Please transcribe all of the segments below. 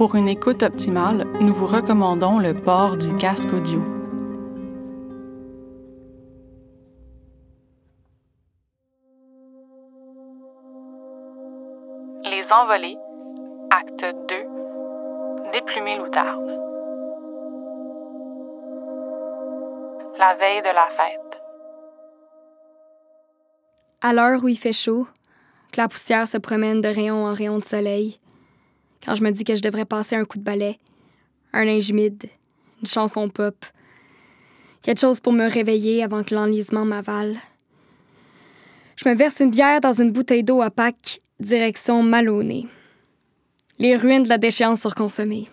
Pour une écoute optimale, nous vous recommandons le port du casque audio. Les Envolés, acte 2, Déplumer l'outarde. La veille de la fête. À l'heure où il fait chaud, que la poussière se promène de rayon en rayon de soleil, quand je me dis que je devrais passer un coup de balai, un linge humide, une chanson pop, quelque chose pour me réveiller avant que l'enlisement m'avale. Je me verse une bière dans une bouteille d'eau à Pâques, direction Maloney. Les ruines de la déchéance surconsommée.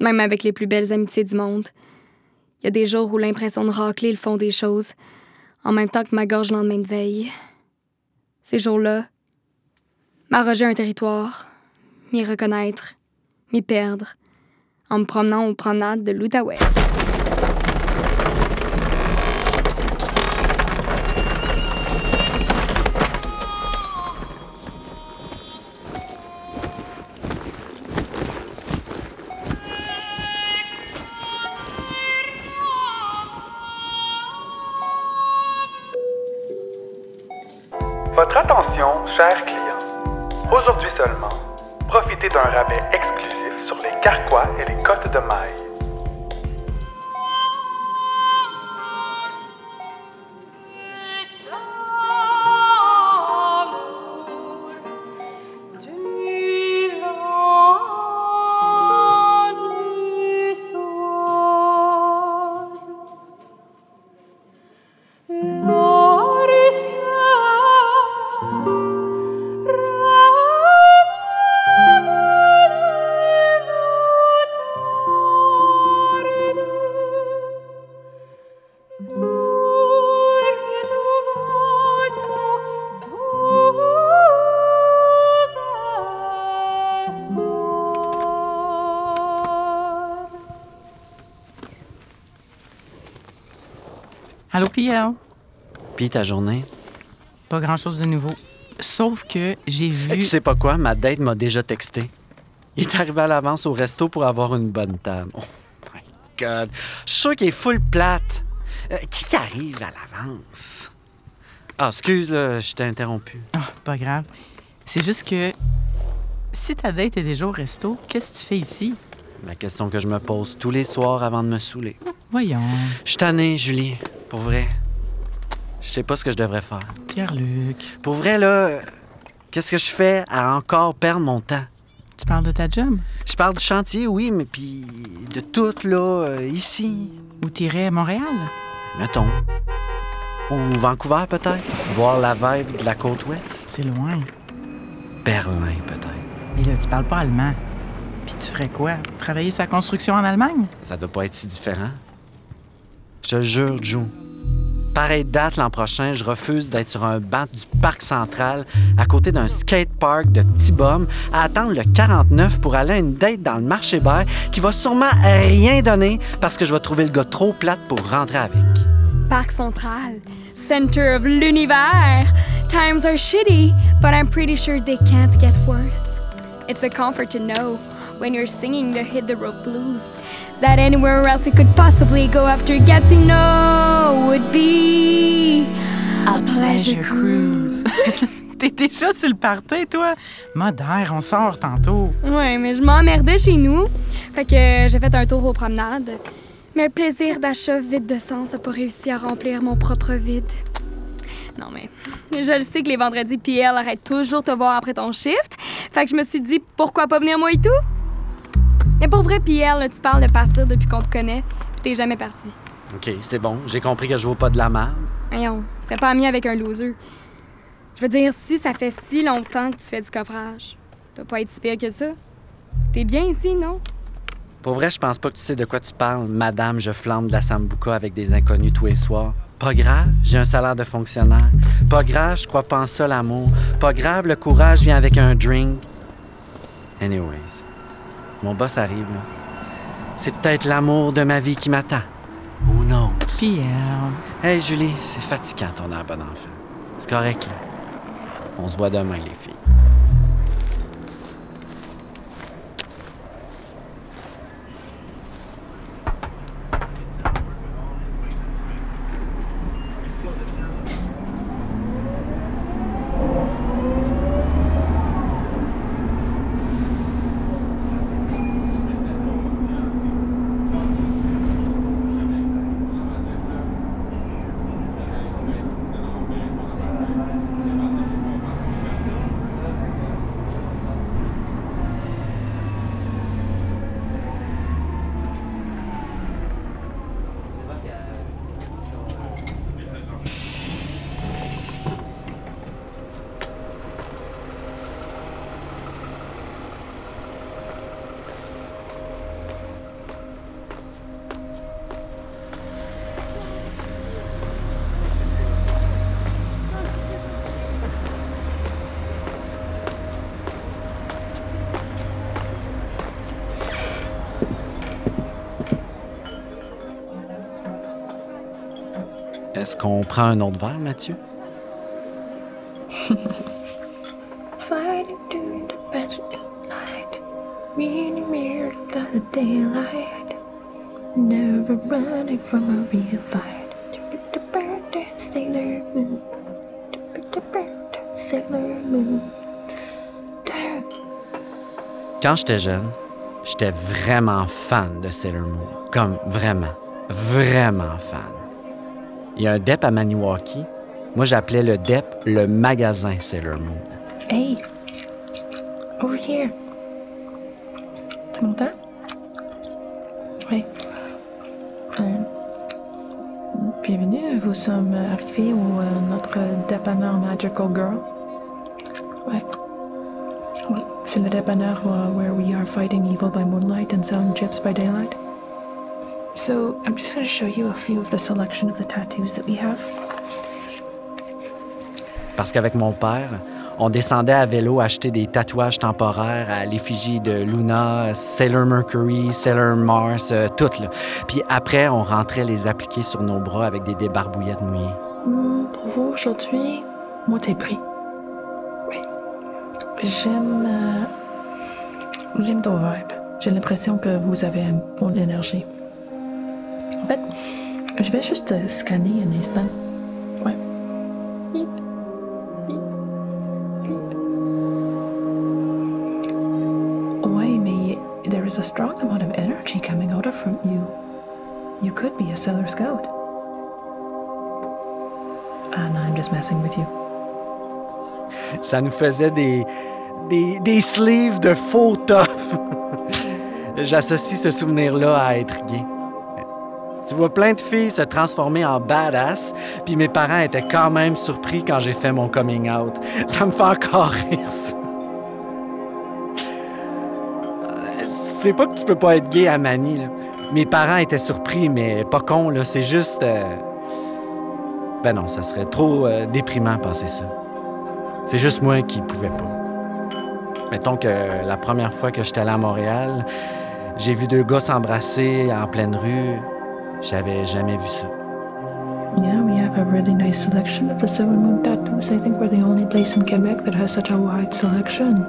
Même avec les plus belles amitiés du monde, il y a des jours où l'impression de racler le fond des choses, en même temps que ma gorge lendemain de veille. Ces jours-là, m'arroger un territoire, m'y reconnaître, m'y perdre, en me promenant aux promenades de l'Outaouais. Votre attention, chers clients. Aujourd'hui seulement, profitez d'un rabais exclusif sur les carquois et les côtes de maille. Puis ta journée? Pas grand-chose de nouveau. Sauf que j'ai vu... Tu sais pas quoi? Ma date m'a déjà texté. Il est arrivé à l'avance au resto pour avoir une bonne table. Oh my God. Je suis sûr qu'il est full plate. Euh, qui arrive à l'avance? Ah, excuse, là, je t'ai interrompu. Ah, pas grave. C'est juste que... Si ta date est déjà au resto, qu'est-ce que tu fais ici? La question que je me pose tous les soirs avant de me saouler. Voyons. Je suis tanné, Julie. Pour vrai. Je sais pas ce que je devrais faire. Pierre-Luc, Pour vrai, là, qu'est-ce que je fais à encore perdre mon temps? tu parles de ta job? Je parle du chantier, oui, mais puis de tout, là, euh, ici. Ou t'irais à Montréal? Mettons. Ou Vancouver, peut-être. Voir la vibe de la côte ouest. C'est loin. Berlin, peut-être. Mais là, tu parles pas allemand. Puis tu ferais quoi? Travailler sa construction en Allemagne? Ça doit pas être si différent. Je te jure, Joe. Pareille date l'an prochain, je refuse d'être sur un banc du parc central à côté d'un skatepark de petits bums à attendre le 49 pour aller à une date dans le marché bail qui va sûrement rien donner parce que je vais trouver le gars trop plate pour rentrer avec. Parc Central, center of l'univers. Times are shitty, but I'm pretty sure they can't get worse. It's a comfort to know when you're singing the Hit the Road Blues that anywhere else you could possibly go after getting no would be a pleasure cruise. T'es déjà sur le party, toi? Modère, on sort tantôt. Ouais, mais je m'emmerdais chez nous. Fait que euh, j'ai fait un tour aux promenades. Mais le plaisir d'achat vide de sens a pas réussi à remplir mon propre vide. Non, mais je le sais que les vendredis, Pierre arrête toujours de te voir après ton shift. Fait que je me suis dit, pourquoi pas venir moi et tout? Mais pour vrai, Pierre, là, tu parles de partir depuis qu'on te connaît, pis t'es jamais parti. OK, c'est bon. J'ai compris que je vaux pas de la merde. Voyons, tu serais pas ami avec un loser. Je veux dire, si ça fait si longtemps que tu fais du coffrage, tu dois pas être si pire que ça. T'es bien ici, non? Pour vrai, je pense pas que tu sais de quoi tu parles. Madame, je flambe de la sambuca avec des inconnus tous les soirs. Pas grave, j'ai un salaire de fonctionnaire. Pas grave, je crois pas en ça, l'amour. Pas grave, le courage vient avec un drink. Anyways, mon boss arrive, là. C'est peut-être l'amour de ma vie qui m'attend. Ou non. Pierre, Hey, Julie, c'est fatigant ton air bon enfant. C'est correct, là. On se voit demain, les filles. Est-ce qu'on prend un autre verre, Mathieu? Quand j'étais jeune, j'étais vraiment fan de Sailor Moon. Comme vraiment, vraiment fan. Il y a un DEP à Maniwaki. Moi, j'appelais le DEP le magasin Sailor Moon. Hey, over here. Tu m'entends? Oui. Euh, bienvenue, vous sommes arrivés au euh, notre dépanneur Magical Girl. Ouais, C'est le dépanneur uh, where we are fighting evil by moonlight and selling chips by daylight. So, I'm just going to show you a few of the selection of the tattoos that we have. Parce qu'avec mon père, on descendait à vélo acheter des tatouages temporaires à l'effigie de Luna, Sailor Mercury, Sailor Mars, euh, toutes. Là. Puis après, on rentrait les appliquer sur nos bras avec des débarbouillettes mouillées. Hmm, pour vous, aujourd'hui, moi, t'es pris. Oui. J'aime. euh, J'aime ton vibe. J'ai l'impression que vous avez une bonne énergie. Fait, je vais juste euh, scanner un instant. Ouais. Bip. Bip. Bip. Ouais, mais there is a strong amount of energy coming out of from you. You could be a Sailor Scout. And I'm just messing with you. Ça nous faisait des, des, des sleeves de faux tough. J'associe ce souvenir-là à être gay. Tu vois plein de filles se transformer en badass, puis mes parents étaient quand même surpris quand j'ai fait mon coming out. Ça me fait encore rire, C'est pas que tu peux pas être gay à Manny, là. Mes parents étaient surpris, mais pas con, là. C'est juste. euh, Ben non, ça serait trop euh, déprimant penser ça. C'est juste moi qui pouvais pas. Mettons que la première fois que j'étais allé à Montréal, j'ai vu deux gars s'embrasser en pleine rue. J'avais jamais vu ça. Yeah, we have a really nice selection of the Seven Moon tattoos. I think we're the only place in Quebec that has such a wide selection.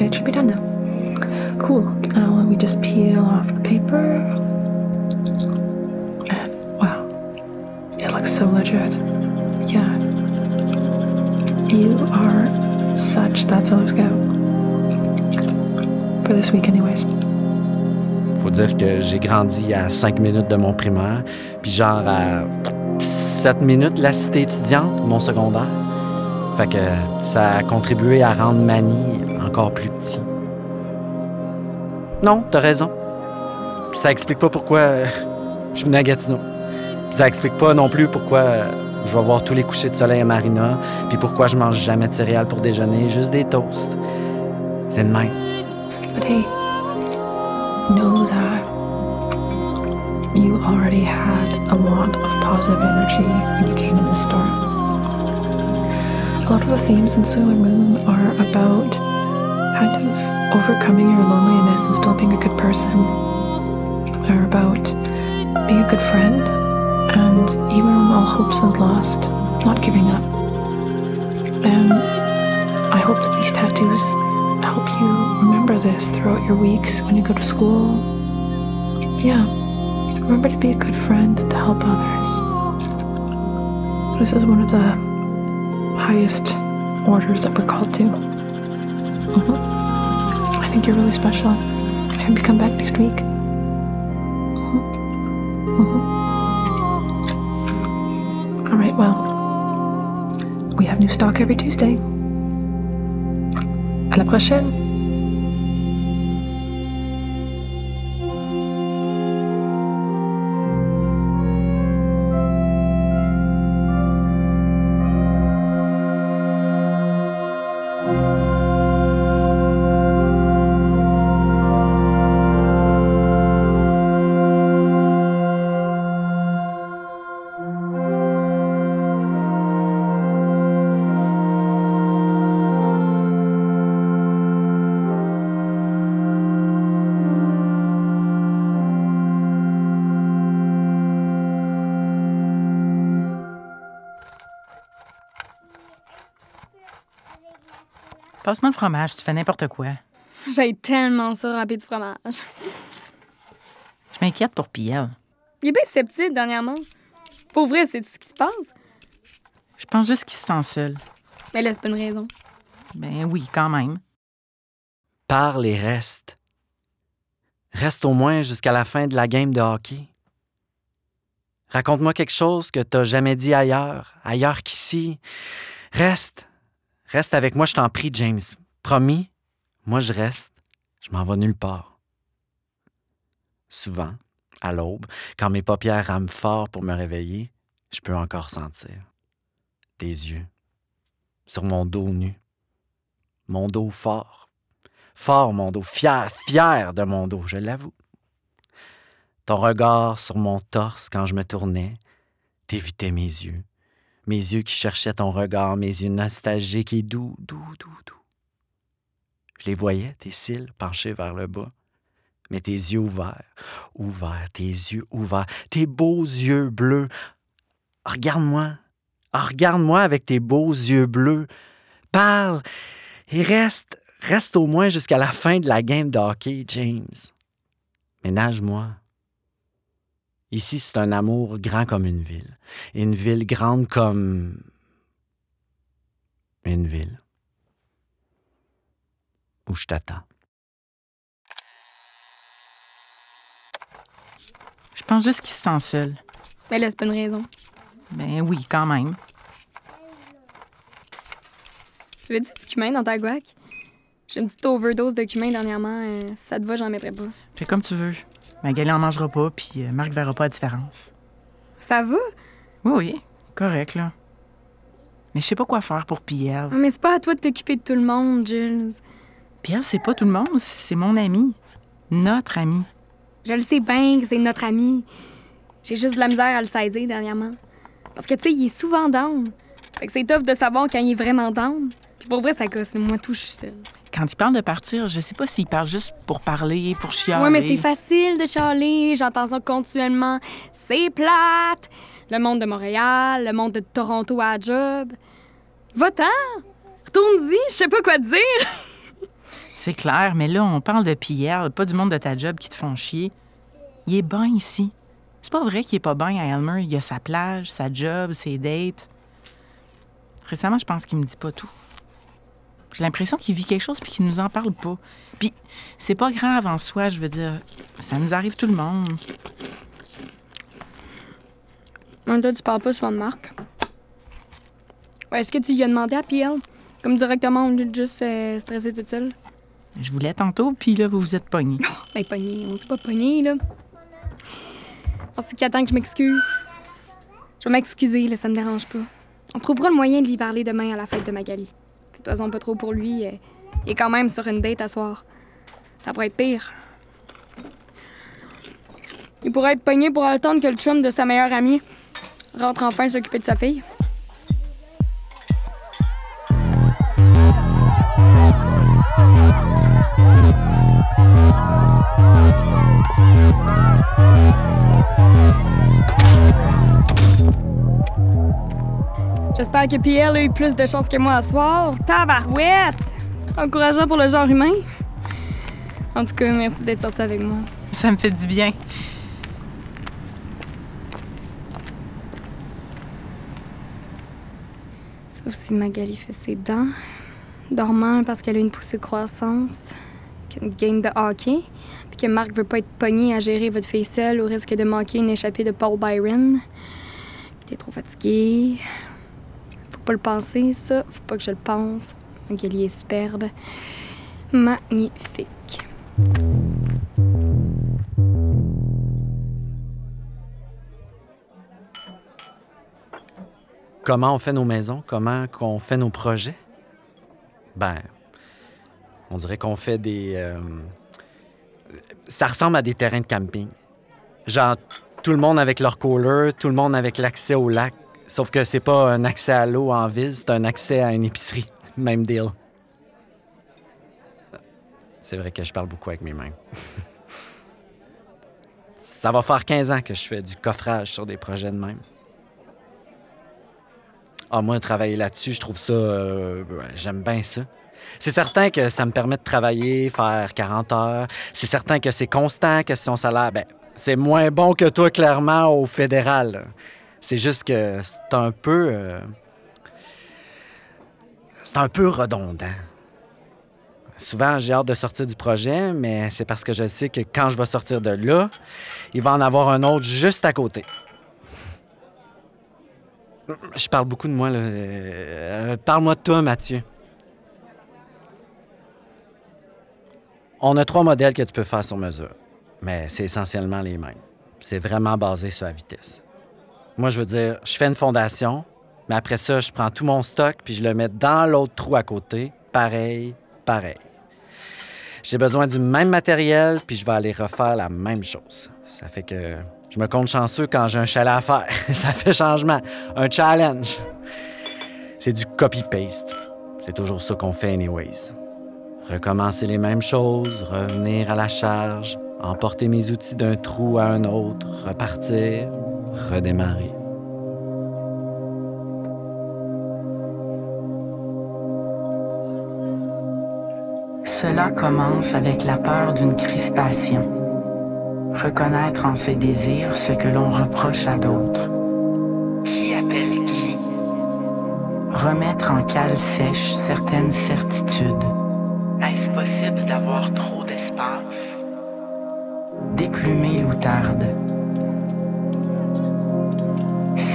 Okay, it should be done now. Cool. Now let me just peel off the paper. And wow, it looks so legit. Yeah. You are such that Solar Scout. For this week, anyways. Faut dire que j'ai grandi à 5 minutes de mon primaire, puis genre à 7 minutes la cité étudiante, mon secondaire. Fait que ça a contribué à rendre Manny encore plus petit. Non, t'as raison. Ça explique pas pourquoi euh, je venu à Gatineau. Ça explique pas non plus pourquoi euh, je vais voir tous les couchers de soleil à Marina, puis pourquoi je mange jamais de céréales pour déjeuner, juste des toasts. C'est de même. But hey, know that you already had a lot of positive energy when you came in this store. A lot of the themes in Sailor Moon are about kind of overcoming your loneliness and still being a good person. They're about being a good friend and even when all hopes are lost, not giving up. And I hope that these tattoos help you remember this throughout your weeks when you go to school. Yeah, remember to be a good friend and to help others. This is one of the highest orders that we're called to. Mhm. I think you're really special. I hope you come back next week. Mhm. Mhm. All right, well, we have new stock every Tuesday. À la prochaine! Passe-moi le fromage, tu fais n'importe quoi. J'ai tellement ça râper du fromage. Je m'inquiète pour Pierre. Il est bien sceptique dernièrement. Pour vrai, c'est ce qui se passe. Je pense juste qu'il se sent seul. Mais là, c'est pas une raison. Ben oui, quand même. Parle et reste. Reste au moins jusqu'à la fin de la game de hockey. Raconte-moi quelque chose que t'as jamais dit ailleurs, ailleurs qu'ici. Reste. Reste avec moi, je t'en prie, James. Promis, moi je reste. Je m'en vais nulle part. Souvent, à l'aube, quand mes paupières rament fort pour me réveiller, je peux encore sentir tes yeux sur mon dos nu. Mon dos fort. Fort, mon dos. Fier, fier de mon dos, je l'avoue. Ton regard sur mon torse quand je me tournais, t'évitais mes yeux. Mes yeux qui cherchaient ton regard, mes yeux nostalgiques et doux, doux, doux, doux. Je les voyais, tes cils penchés vers le bas, mais tes yeux ouverts, ouverts, tes yeux ouverts, tes beaux yeux bleus. Regarde-moi, regarde-moi avec tes beaux yeux bleus. Parle et reste, reste au moins jusqu'à la fin de la game de hockey, James. Mais nage-moi. Ici, c'est un amour grand comme une ville. Et une ville grande comme. Une ville. Où je t'attends. Je pense juste qu'il se sent seul. Mais là, c'est pas une raison. Ben oui, quand même. Tu veux dire du cumin dans ta guac? J'ai une petite overdose de cumin dernièrement. euh, si ça te va, j'en mettrai pas. Fais comme tu veux. Magali en mangera pas, puis euh, Marc verra pas la différence. Ça va? Oui, oui, correct, là. Mais je sais pas quoi faire pour Pierre. Ah, Mais c'est pas à toi de t'occuper de tout le monde, Jules. Pierre, c'est pas tout le monde, c'est mon ami. Notre ami. Je le sais bien que c'est notre ami. J'ai juste de la misère à le saisir dernièrement. Parce que, tu sais, il est souvent down. Fait que c'est tough de savoir quand il est vraiment down. Puis pour vrai, ça gosse. Moi, tout, je suis seule. Quand il parle de partir, je sais pas s'il parle juste pour parler, pour chialer. Ouais, mais c'est facile de chialer. J'entends ça continuellement. C'est plate. Le monde de Montréal, le monde de Toronto à job. Va-t'en! Retourne-y, je sais pas quoi te dire. C'est clair, mais là, on parle de Pierre, pas du monde de ta job qui te font chier. Il est bien ici. C'est pas vrai qu'il est pas bien à Elmer. Il a sa plage, sa job, ses dates. Récemment, je pense qu'il me dit pas tout. J'ai l'impression qu'il vit quelque chose puis qu'il nous en parle pas. Puis c'est pas grave en soi, je veux dire. Ça nous arrive tout le monde. Toi, tu parles pas souvent de Marc. Ouais, Est-ce que tu lui as demandé à Pierre? Comme directement, au lieu de juste euh, stresser toute seule? Je voulais tantôt, puis là, vous vous êtes pognés. Ben, pogné, on s'est pas pogné, là. Parce qu'il attend que je m'excuse. Je vais m'excuser, là, ça me dérange pas. On trouvera le moyen de lui parler demain à la fête de Magali. Fais-toi pas trop pour lui. il est quand même sur une date à soir. Ça pourrait être pire. Il pourrait être pogné pour attendre que le chum de sa meilleure amie rentre enfin s'occuper de sa fille. J'espère que Pierre a eu plus de chance que moi à soir. Tabarouette! C'est pas encourageant pour le genre humain. En tout cas, merci d'être sorti avec moi. Ça me fait du bien. Sauf si Magali fait ses dents. Dormant parce qu'elle a une poussée de croissance. Qu'il y a une game de hockey. Puis que Marc veut pas être pogné à gérer votre fille seule au risque de manquer une échappée de Paul Byron. Puis t'es trop fatigué. Pas le penser, ça. Faut pas que je le pense. Magali est superbe. Magnifique. Comment on fait nos maisons? Comment qu'on fait nos projets? Ben, on dirait qu'on fait des. euh, Ça ressemble à des terrains de camping. Genre, tout le monde avec leur cooler, tout le monde avec l'accès au lac. Sauf que c'est pas un accès à l'eau en ville, c'est un accès à une épicerie. Même deal. C'est vrai que je parle beaucoup avec mes mains. Ça va faire 15 ans que je fais du coffrage sur des projets de même. Ah, moi, travailler là-dessus, je trouve ça. euh, J'aime bien ça. C'est certain que ça me permet de travailler, faire 40 heures. C'est certain que c'est constant, question salaire. Ben, c'est moins bon que toi, clairement, au fédéral. C'est juste que c'est un peu. euh, C'est un peu redondant. Souvent, j'ai hâte de sortir du projet, mais c'est parce que je sais que quand je vais sortir de là, il va en avoir un autre juste à côté. Je parle beaucoup de moi, là. Euh, Parle-moi de toi, Mathieu. On a trois modèles que tu peux faire sur mesure, mais c'est essentiellement les mêmes. C'est vraiment basé sur la vitesse. Moi, je veux dire, je fais une fondation, mais après ça, je prends tout mon stock puis je le mets dans l'autre trou à côté. Pareil, pareil. J'ai besoin du même matériel puis je vais aller refaire la même chose. Ça fait que je me compte chanceux quand j'ai un chalet à faire. ça fait changement, un challenge. C'est du copy-paste. C'est toujours ça qu'on fait anyways. Recommencer les mêmes choses, revenir à la charge, emporter mes outils d'un trou à un autre, repartir, redémarrer. Cela commence avec la peur d'une crispation. Reconnaître en ses désirs ce que l'on reproche à d'autres. Qui appelle qui? Remettre en cale sèche certaines certitudes. Est-ce possible d'avoir trop d'espace? Déplumer l'outarde.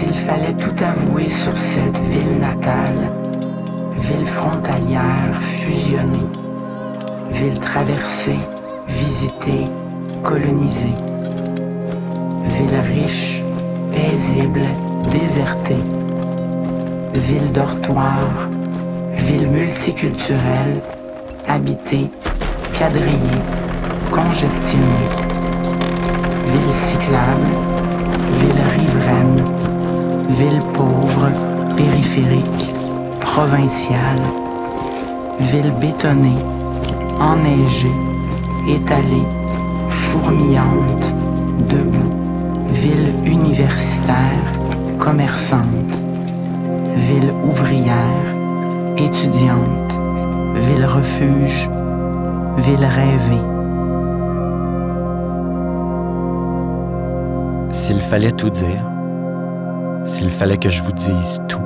S'il fallait tout avouer sur cette ville natale, ville frontalière fusionnée, ville traversée, visitée, colonisée, ville riche, paisible, désertée, ville dortoir, ville multiculturelle, habitée, quadrillée, congestionnée, ville cyclable, ville riveraine, ville pauvre, périphérique, provinciale, ville bétonnée, enneigée, étalée, fourmillante, debout, ville universitaire, commerçante, ville ouvrière, étudiante, ville refuge, ville rêvée. S'il fallait tout dire, s'il fallait que je vous dise tout,